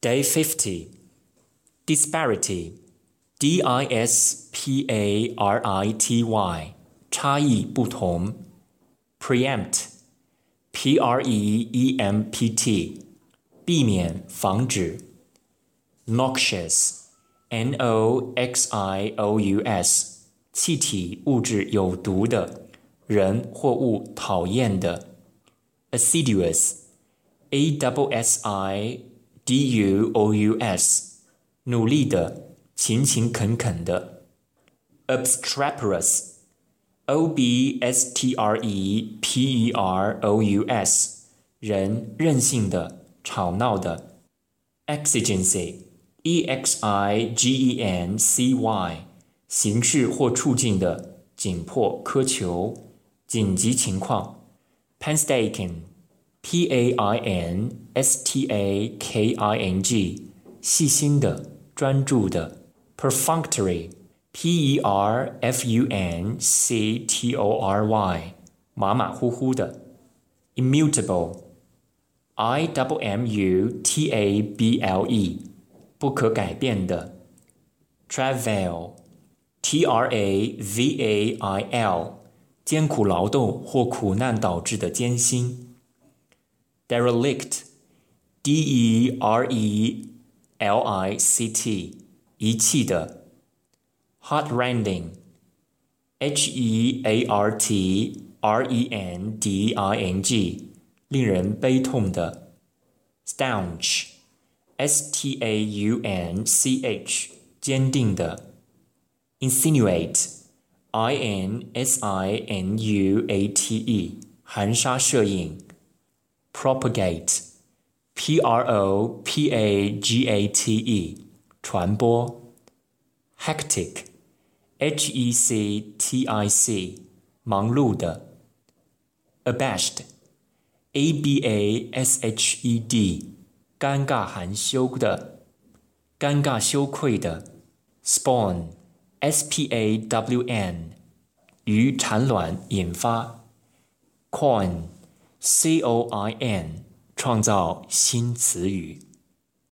Day 50 Disparity D I S P A R I T Y 差异不同 Preempt P R E E M P T 避免防止 Noxious N O X I O U S 气体物质有毒的人或物讨厌的 Assiduous A W S I D U O U S 努力的勤勤恳恳的 Obstreperous O B S T R E P E R O U S 人任性的吵闹的 Exigency E X I G E N C Y 形式或处境的紧迫苛求紧急情况 Painstaking P A I N S T A K I N G 细心的专注的 Perfunctory P E R F U N C T O R Y 马马虎虎的 Immutable I W M U T A B L E 不可改变的 Travail T R A V A I L 艰苦劳动或苦难导致的艰辛 Derelict D E R E L I C T 遗弃的 Heartrending H E A R T R E N D I N G 令人悲痛的 Staunch S T A U N C H 坚定的 Insinuate I N S I N U A T E 含沙射影 Propagate P R O P A G A T E 传播 Hectic H E C T I C 忙碌的 Abashed A B A S H E D 尴尬含羞的尴尬羞愧的 Spawn S P A W N 于产卵引发 Coin C O I N 创造新词语。